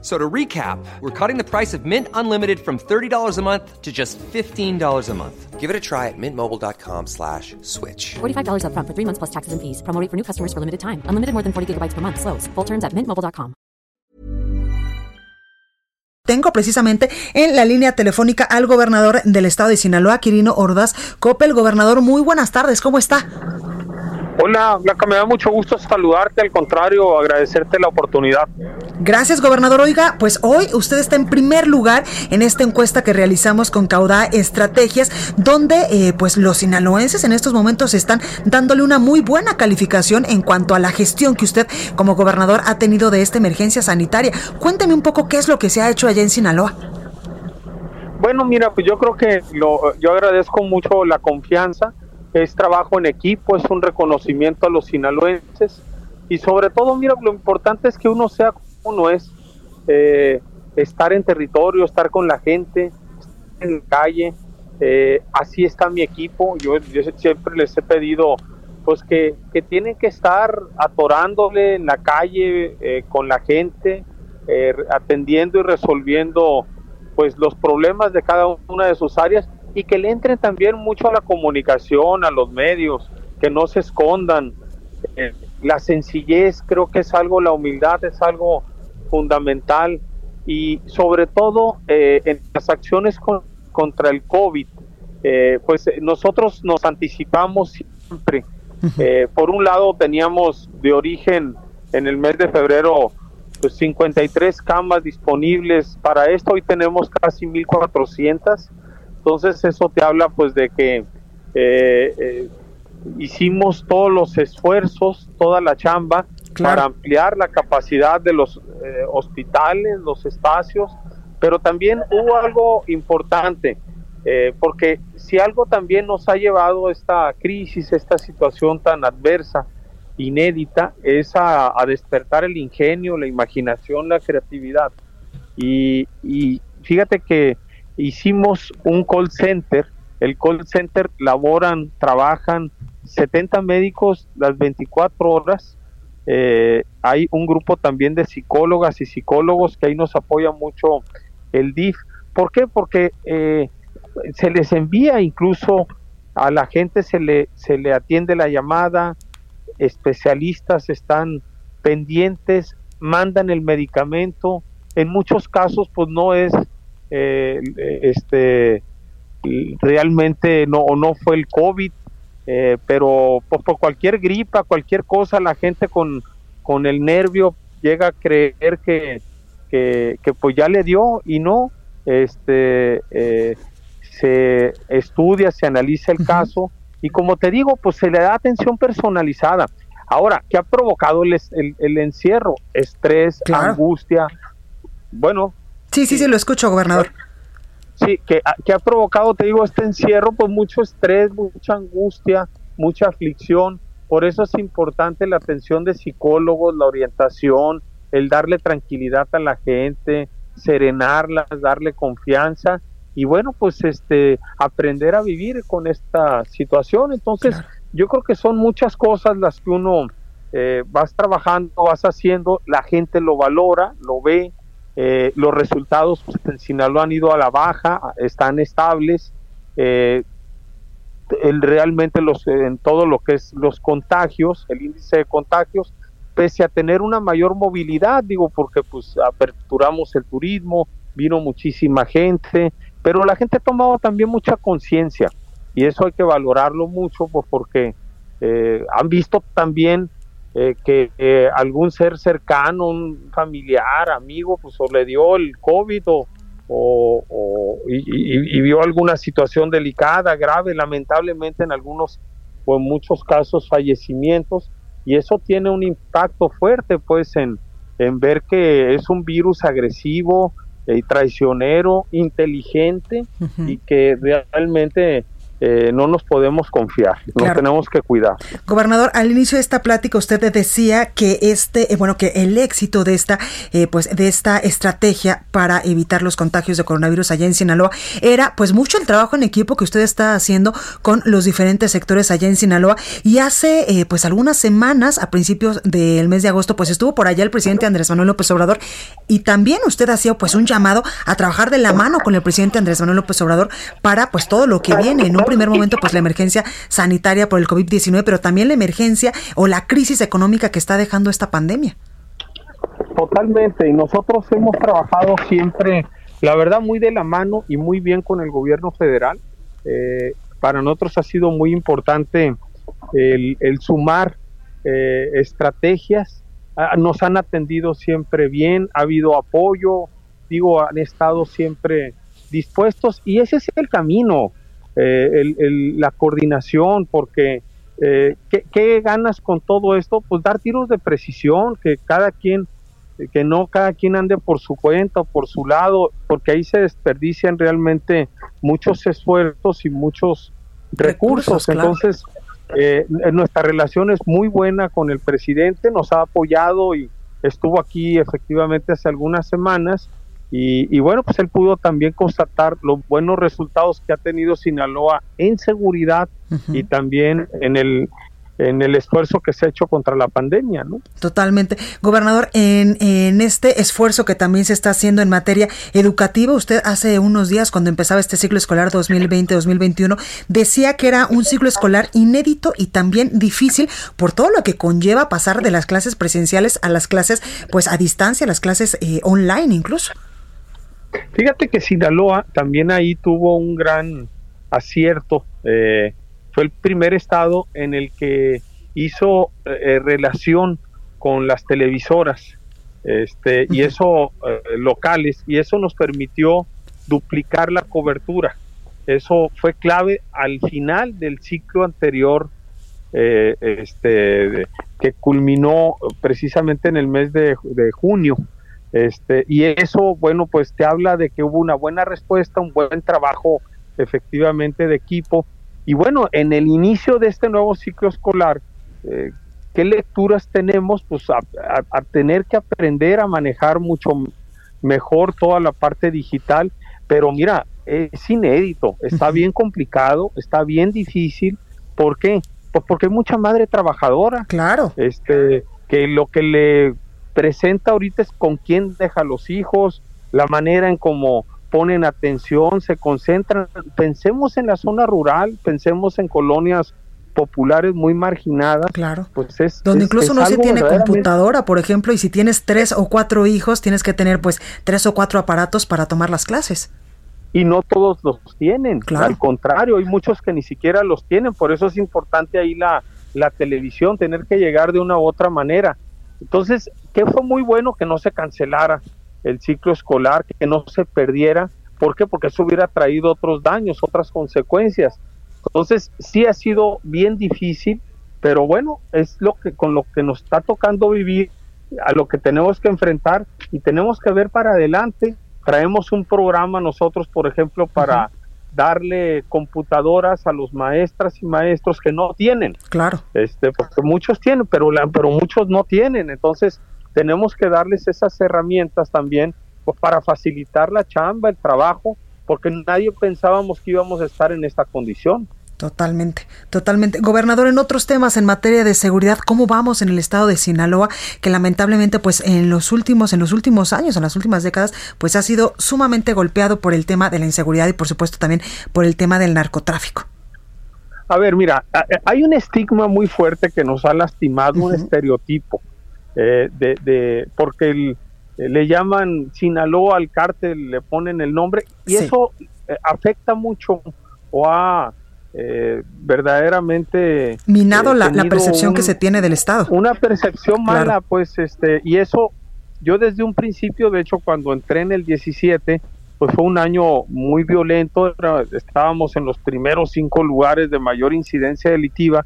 So to recap, we're cutting the price of Mint Unlimited from $30 a month to just $15 a month. Give it a try at mintmobile.com slash switch. $45 up front for three months plus taxes and fees. Promo rate for new customers for limited time. Unlimited more than 40 gigabytes per month. Slows. Full terms at mintmobile.com. Tengo precisamente en la línea telefónica al gobernador del estado de Sinaloa, Quirino Ordaz Coppel. Gobernador, muy buenas tardes. ¿Cómo está? Hola, Blanca, me da mucho gusto saludarte, al contrario, agradecerte la oportunidad. Gracias, gobernador. Oiga, pues hoy usted está en primer lugar en esta encuesta que realizamos con Caudá Estrategias, donde eh, pues los sinaloenses en estos momentos están dándole una muy buena calificación en cuanto a la gestión que usted como gobernador ha tenido de esta emergencia sanitaria. Cuénteme un poco qué es lo que se ha hecho allá en Sinaloa. Bueno, mira, pues yo creo que lo, yo agradezco mucho la confianza es trabajo en equipo, es un reconocimiento a los sinaloenses. Y sobre todo, mira, lo importante es que uno sea como uno es, eh, estar en territorio, estar con la gente, en la calle, eh, así está mi equipo, yo, siempre les he pedido pues que, que, tienen que estar atorándole en la calle eh, con la gente, atendiendo y resolviendo pues los problemas de cada una de sus áreas y que le entren también mucho a la comunicación, a los medios, que no se escondan. Eh, la sencillez creo que es algo, la humildad es algo fundamental y sobre todo eh, en las acciones contra el COVID, eh, pues nosotros nos anticipamos siempre. por un lado teníamos de origen en el mes de febrero pues 53 camas disponibles para esto, hoy tenemos casi 1400 entonces eso te habla pues de que eh, eh, hicimos todos los esfuerzos, toda la chamba para ampliar la capacidad de los eh, hospitales, los espacios, pero también hubo algo importante, porque si algo también nos ha llevado esta crisis, esta situación tan adversa, inédita, es a, despertar el ingenio, la imaginación, la creatividad. y fíjate que hicimos un call center. El call center laboran, trabajan 70 médicos las 24 horas. Eh, hay un grupo también de psicólogas y psicólogos que ahí nos apoya mucho el DIF. ¿Por qué? Porque eh, se les envía incluso a la gente, se le, se le atiende la llamada, especialistas están pendientes, mandan el medicamento. En muchos casos, pues no es eh, este realmente no no fue el COVID, eh, pero por, cualquier gripa, cualquier cosa, la gente con, con el nervio llega a creer que, que, pues ya le dio y no, este eh, se estudia, se analiza el caso y como te digo, pues se le da atención personalizada. Ahora, ¿qué ha provocado el, el, encierro? Estrés, angustia. Bueno, Sí, sí, sí, lo escucho, gobernador. Sí, que, que ha provocado, te digo, este encierro, pues mucho estrés, mucha angustia, mucha aflicción. Por eso es importante la atención de psicólogos, la orientación, el darle tranquilidad a la gente, serenarlas, darle confianza y bueno, pues este aprender a vivir con esta situación. Entonces, yo creo que son muchas cosas las que uno eh, vas trabajando, vas haciendo, la gente lo valora, lo ve, eh, los resultados pues, en Sinaloa han ido a la baja, están estables. Eh, realmente los, en todo lo que es los contagios, el índice de contagios, pese a tener una mayor movilidad, digo, porque pues aperturamos el turismo, vino muchísima gente, pero la gente ha tomado también mucha conciencia y eso hay que valorarlo mucho pues, porque eh, han visto también eh, que eh, algún ser cercano, un familiar, amigo, pues o le dio el COVID o, y, vio alguna situación delicada, grave, lamentablemente en algunos o en muchos casos fallecimientos y eso tiene un impacto fuerte pues en, en ver que es un virus agresivo y traicionero, inteligente y que realmente eh, no nos podemos confiar, nos tenemos que cuidar. Gobernador, al inicio de esta plática usted decía que este, eh, bueno, que el éxito de esta, eh, pues, de esta estrategia para evitar los contagios de coronavirus allá en Sinaloa era, pues, mucho el trabajo en equipo que usted está haciendo con los diferentes sectores allá en Sinaloa. Y hace, pues, algunas semanas, a principios del mes de agosto, pues, estuvo por allá el presidente Andrés Manuel López Obrador y también usted hacía, pues, un llamado a trabajar de la mano con el presidente Andrés Manuel López Obrador para, pues, todo lo que viene en un primer momento, pues la emergencia sanitaria por el COVID-19, pero también la emergencia o la crisis económica que está dejando esta pandemia. Totalmente, y nosotros hemos trabajado siempre, la verdad, muy de la mano y muy bien con el gobierno federal. Eh, para nosotros ha sido muy importante el, sumar eh, estrategias. Ah, nos han atendido siempre bien, ha habido apoyo, digo, han estado siempre dispuestos y ese es el camino. Eh, la coordinación, porque eh, ¿qué, ganas con todo esto? Pues dar tiros de precisión, que cada quien, que no cada quien ande por su cuenta o por su lado, porque ahí se desperdician realmente muchos esfuerzos y muchos recursos. Entonces, eh, nuestra relación es muy buena con el presidente, nos ha apoyado y estuvo aquí efectivamente hace algunas semanas y, bueno, pues él pudo también constatar los buenos resultados que ha tenido Sinaloa en seguridad y también en el en el esfuerzo que se ha hecho contra la pandemia, ¿no? Totalmente. Gobernador, en, en este esfuerzo que también se está haciendo en materia educativa, usted hace unos días, cuando empezaba este ciclo escolar 2020-2021, decía que era un ciclo escolar inédito y también difícil por todo lo que conlleva pasar de las clases presenciales a las clases, pues a distancia, las clases eh, online incluso. Fíjate que Sinaloa también ahí tuvo un gran acierto. Eh, fue el primer estado en el que hizo eh, relación con las televisoras este, y eso eh, locales y eso nos permitió duplicar la cobertura. Eso fue clave al final del ciclo anterior este, que culminó precisamente en el mes de junio. Este, y eso, bueno, pues te habla de que hubo una buena respuesta, un buen trabajo efectivamente de equipo. Y bueno, en el inicio de este nuevo ciclo escolar, eh, ¿qué lecturas tenemos? Pues a, tener que aprender a manejar mucho mejor toda la parte digital, pero mira, es inédito, está bien complicado, está bien difícil. ¿Por qué? Pues porque hay mucha madre trabajadora. Claro. Este, que lo que le presenta ahorita es con quién deja los hijos, la manera en cómo ponen atención, se concentran. Pensemos en la zona rural, pensemos en colonias populares muy marginadas. Claro. Pues es, Donde incluso no se tiene computadora, por ejemplo, y si tienes tres o cuatro hijos, tienes que tener pues tres o cuatro aparatos para tomar las clases. Y no todos los tienen. Al contrario, hay muchos que ni siquiera los tienen. Por eso es importante ahí la, la televisión, tener que llegar de una u otra manera. Entonces, ¿qué fue muy bueno que no se cancelara el ciclo escolar, que no se perdiera. ¿Por qué? Porque eso hubiera traído otros daños, otras consecuencias. Entonces, sí ha sido bien difícil, pero bueno, es lo que con lo que nos está tocando vivir, a lo que tenemos que enfrentar y tenemos que ver para adelante. Traemos un programa nosotros, por ejemplo, para darle computadoras a los maestras y maestros que no tienen. Claro. Este, porque muchos tienen, pero, la, pero muchos no tienen. Entonces, tenemos que darles esas herramientas también pues, para facilitar la chamba, el trabajo, porque nadie pensábamos que íbamos a estar en esta condición. Totalmente, totalmente. Gobernador, en otros temas en materia de seguridad, ¿cómo vamos en el estado de Sinaloa? Que lamentablemente, pues en los últimos, en los últimos años, en las últimas décadas, pues ha sido sumamente golpeado por el tema de la inseguridad y por supuesto también por el tema del narcotráfico. A ver, mira, hay un estigma muy fuerte que nos ha lastimado, un estereotipo, eh, de, de, porque el, le llaman Sinaloa al cártel, le ponen el nombre, y eso eh, afecta mucho o ha eh, verdaderamente minado la, percepción que se tiene del Estado. Una percepción mala, pues, este, y eso yo desde un principio, de hecho, cuando entré en el 17, pues fue un año muy violento, estábamos en los primeros cinco lugares de mayor incidencia delitiva,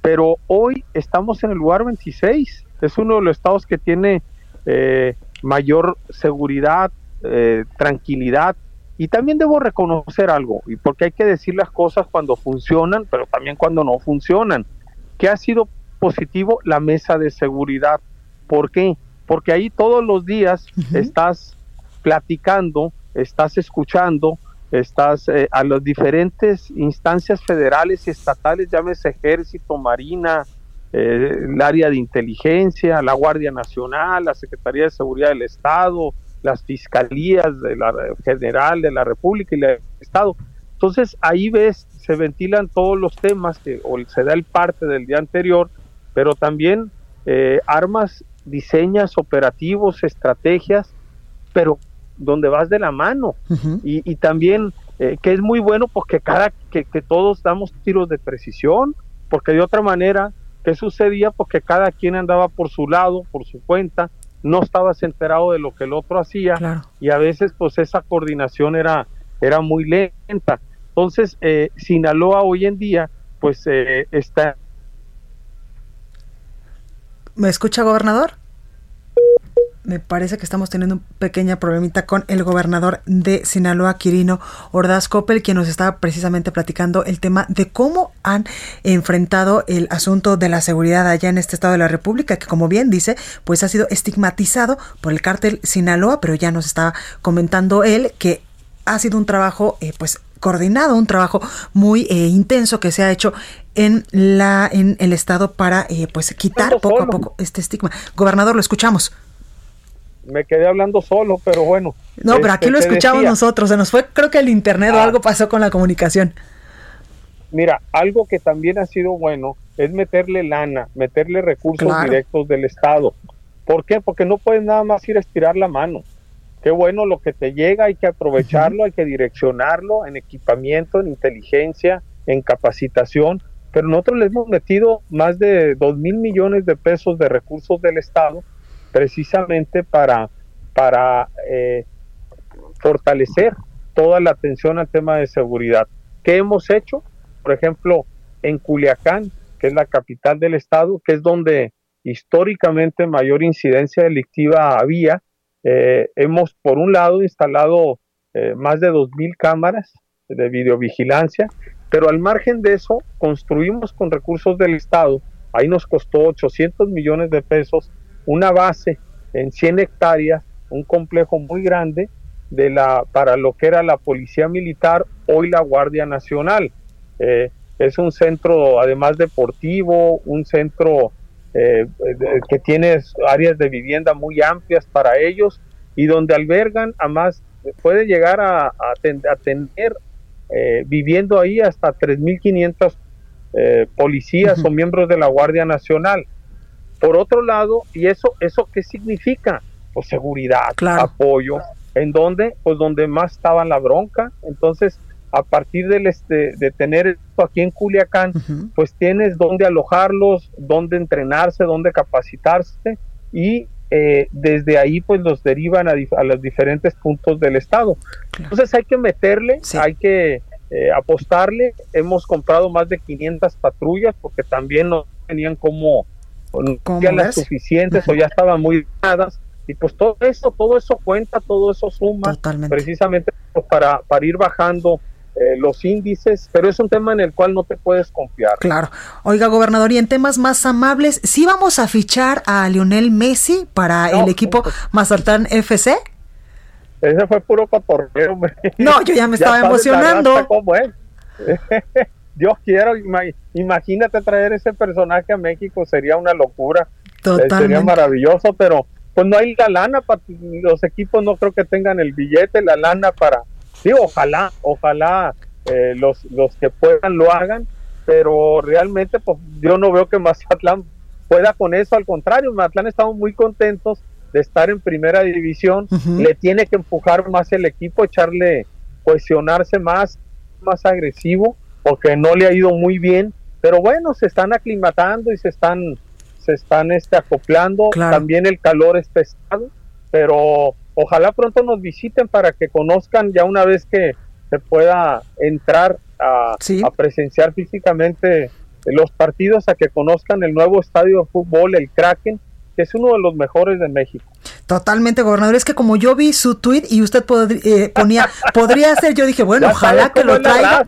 pero hoy estamos en el lugar 26, es uno de los estados que tiene eh, mayor seguridad, eh, tranquilidad, y también debo reconocer algo, y porque hay que decir las cosas cuando funcionan, pero también cuando no funcionan, que ha sido positivo la mesa de seguridad. ¿Por qué? Porque ahí todos los días estás platicando, estás escuchando, estás eh, a las diferentes instancias federales y estatales, llámese ejército, marina, eh, el área de inteligencia, la Guardia Nacional, la Secretaría de Seguridad del Estado, las fiscalías de la general de la República y del Estado. Entonces ahí ves, se ventilan todos los temas que o se da el parte del día anterior, pero también eh, armas, diseñas, operativos, estrategias, pero donde vas de la mano y, y, también eh, que es muy bueno porque cada que, que todos damos tiros de precisión, porque de otra manera ¿Qué sucedía? Porque cada quien andaba por su lado, por su cuenta, no estabas enterado de lo que el otro hacía y a veces pues esa coordinación era, era muy lenta. Entonces, eh, Sinaloa hoy en día pues eh, está... ¿Me escucha, gobernador? Me parece que estamos teniendo un pequeña problemita con el gobernador de Sinaloa, Quirino Ordaz Coppel, quien nos estaba precisamente platicando el tema de cómo han enfrentado el asunto de la seguridad allá en este estado de la República, que como bien dice, pues ha sido estigmatizado por el cártel Sinaloa, pero ya nos estaba comentando él que ha sido un trabajo eh, pues coordinado, un trabajo muy eh, intenso que se ha hecho en la en el estado para eh, pues quitar poco a poco este estigma. Gobernador, lo escuchamos me quedé hablando solo, pero bueno. No, pero aquí este, lo escuchamos nosotros, se nos fue, creo que el internet o ah. algo pasó con la comunicación. Mira, algo que también ha sido bueno es meterle lana, meterle recursos directos del Estado. ¿Por qué? Porque no puedes nada más ir a estirar la mano. Qué bueno lo que te llega, hay que aprovecharlo, hay que direccionarlo en equipamiento, en inteligencia, en capacitación, pero nosotros le hemos metido más de dos mil millones de pesos de recursos del Estado precisamente para, para eh, fortalecer toda la atención al tema de seguridad. ¿Qué hemos hecho? Por ejemplo, en Culiacán, que es la capital del estado, que es donde históricamente mayor incidencia delictiva había, eh, hemos por un lado instalado eh, más de 2.000 cámaras de videovigilancia, pero al margen de eso construimos con recursos del Estado, ahí nos costó 800 millones de pesos una base en 100 hectáreas, un complejo muy grande de la, para lo que era la Policía Militar, hoy la Guardia Nacional. Eh, es un centro además deportivo, un centro eh, que tiene áreas de vivienda muy amplias para ellos y donde albergan, además puede llegar a, a, tener eh, viviendo ahí hasta 3.500 policías o miembros de la Guardia Nacional. Por otro lado, ¿y eso, eso qué significa? Pues seguridad, apoyo, en donde, pues donde más estaba la bronca. Entonces, a partir del este, de tener esto aquí en Culiacán, pues tienes dónde alojarlos, dónde entrenarse, dónde capacitarse y eh, desde ahí pues los derivan a, los diferentes puntos del estado. Entonces hay que meterle, hay que eh, apostarle. Hemos comprado más de 500 patrullas porque también no tenían como no ya las suficientes o ya estaban muy dadas y pues todo eso, todo eso cuenta, todo eso suma precisamente pues, para, para ir bajando eh, los índices, pero es un tema en el cual no te puedes confiar. Claro. Oiga, gobernador, y en temas más amables, ¿sí vamos a fichar a Lionel Messi para el equipo pues, Mazatán FC? Ese fue puro cotorreo, No, yo ya me estaba emocionando. Dios quiera, imagínate traer ese personaje a México, sería una locura. Eh, sería maravilloso, pero pues no hay la lana, para los equipos no creo que tengan el billete, la lana para, sí, ojalá, ojalá eh, los, los que puedan lo hagan, pero realmente pues yo no veo que Mazatlán pueda con eso, al contrario, Mazatlán estamos muy contentos de estar en primera división, le tiene que empujar más el equipo, echarle, cohesionarse más, más agresivo, porque no le ha ido muy bien, pero bueno, se están aclimatando y se están se están este acoplando, también el calor es pesado, pero ojalá pronto nos visiten para que conozcan ya una vez que se pueda entrar a, a presenciar físicamente los partidos, a que conozcan el nuevo estadio de fútbol, el Kraken, que es uno de los mejores de México. Totalmente, gobernador. Es que como yo vi su tweet y usted eh, ponía, podría ser, yo dije, bueno, ojalá que lo traiga.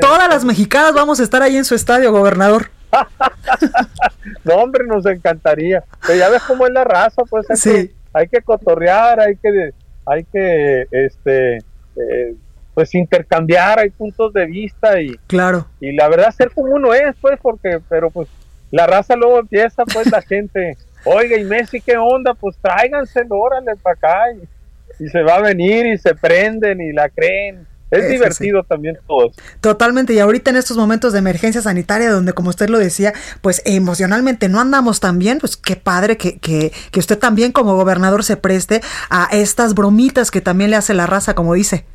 Todas las mexicanas vamos a estar ahí en su estadio, gobernador. no, hombre, nos encantaría. Pero ya ves cómo es la raza, pues hay, sí. que, hay que cotorrear, hay que, hay que, este, eh, pues intercambiar, hay puntos de vista y, claro. Y la verdad, ser como uno es, pues, porque, pero pues, la raza luego empieza, pues, la gente, oiga, y Messi, ¿qué onda? Pues tráiganselo, órale, para acá. Y, y se va a venir y se prenden y la creen es divertido también todo. Totalmente, y ahorita en estos momentos de emergencia sanitaria, donde como usted lo decía, pues emocionalmente no andamos tan bien, pues qué padre que, que, que usted también como gobernador se preste a estas bromitas que también le hace la raza, como dice.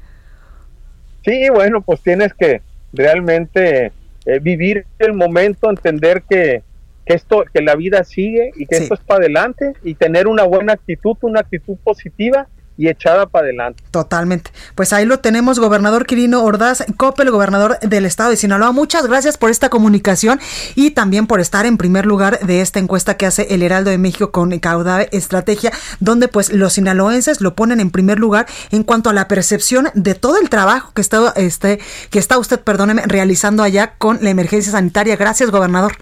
Sí, bueno, pues tienes que realmente eh, vivir el momento, entender que, que, esto, que la vida sigue y que esto es para adelante y tener una buena actitud, una actitud positiva y echada para adelante. Totalmente. Pues ahí lo tenemos, gobernador Quirino Ordaz Coppel, gobernador del estado de Sinaloa. Muchas gracias por esta comunicación y también por estar en primer lugar de esta encuesta que hace el Heraldo de México con Caudave Estrategia, donde pues los sinaloenses lo ponen en primer lugar en cuanto a la percepción de todo el trabajo que está, este, que está usted, perdóneme, realizando allá con la emergencia sanitaria. Gracias, gobernador.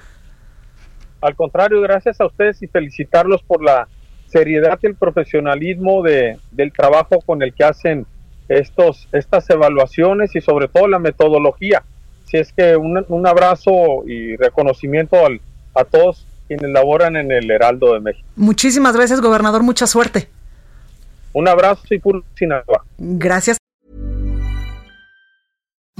Al contrario, gracias a ustedes y felicitarlos por la seriedad y el profesionalismo de, del trabajo con el que hacen estos, estas evaluaciones y sobre todo la metodología. Si es que un, un abrazo y reconocimiento al, a todos quienes laboran en el Heraldo de México. Muchísimas gracias, gobernador. Mucha suerte. Un abrazo y puro Sinaloa. Gracias.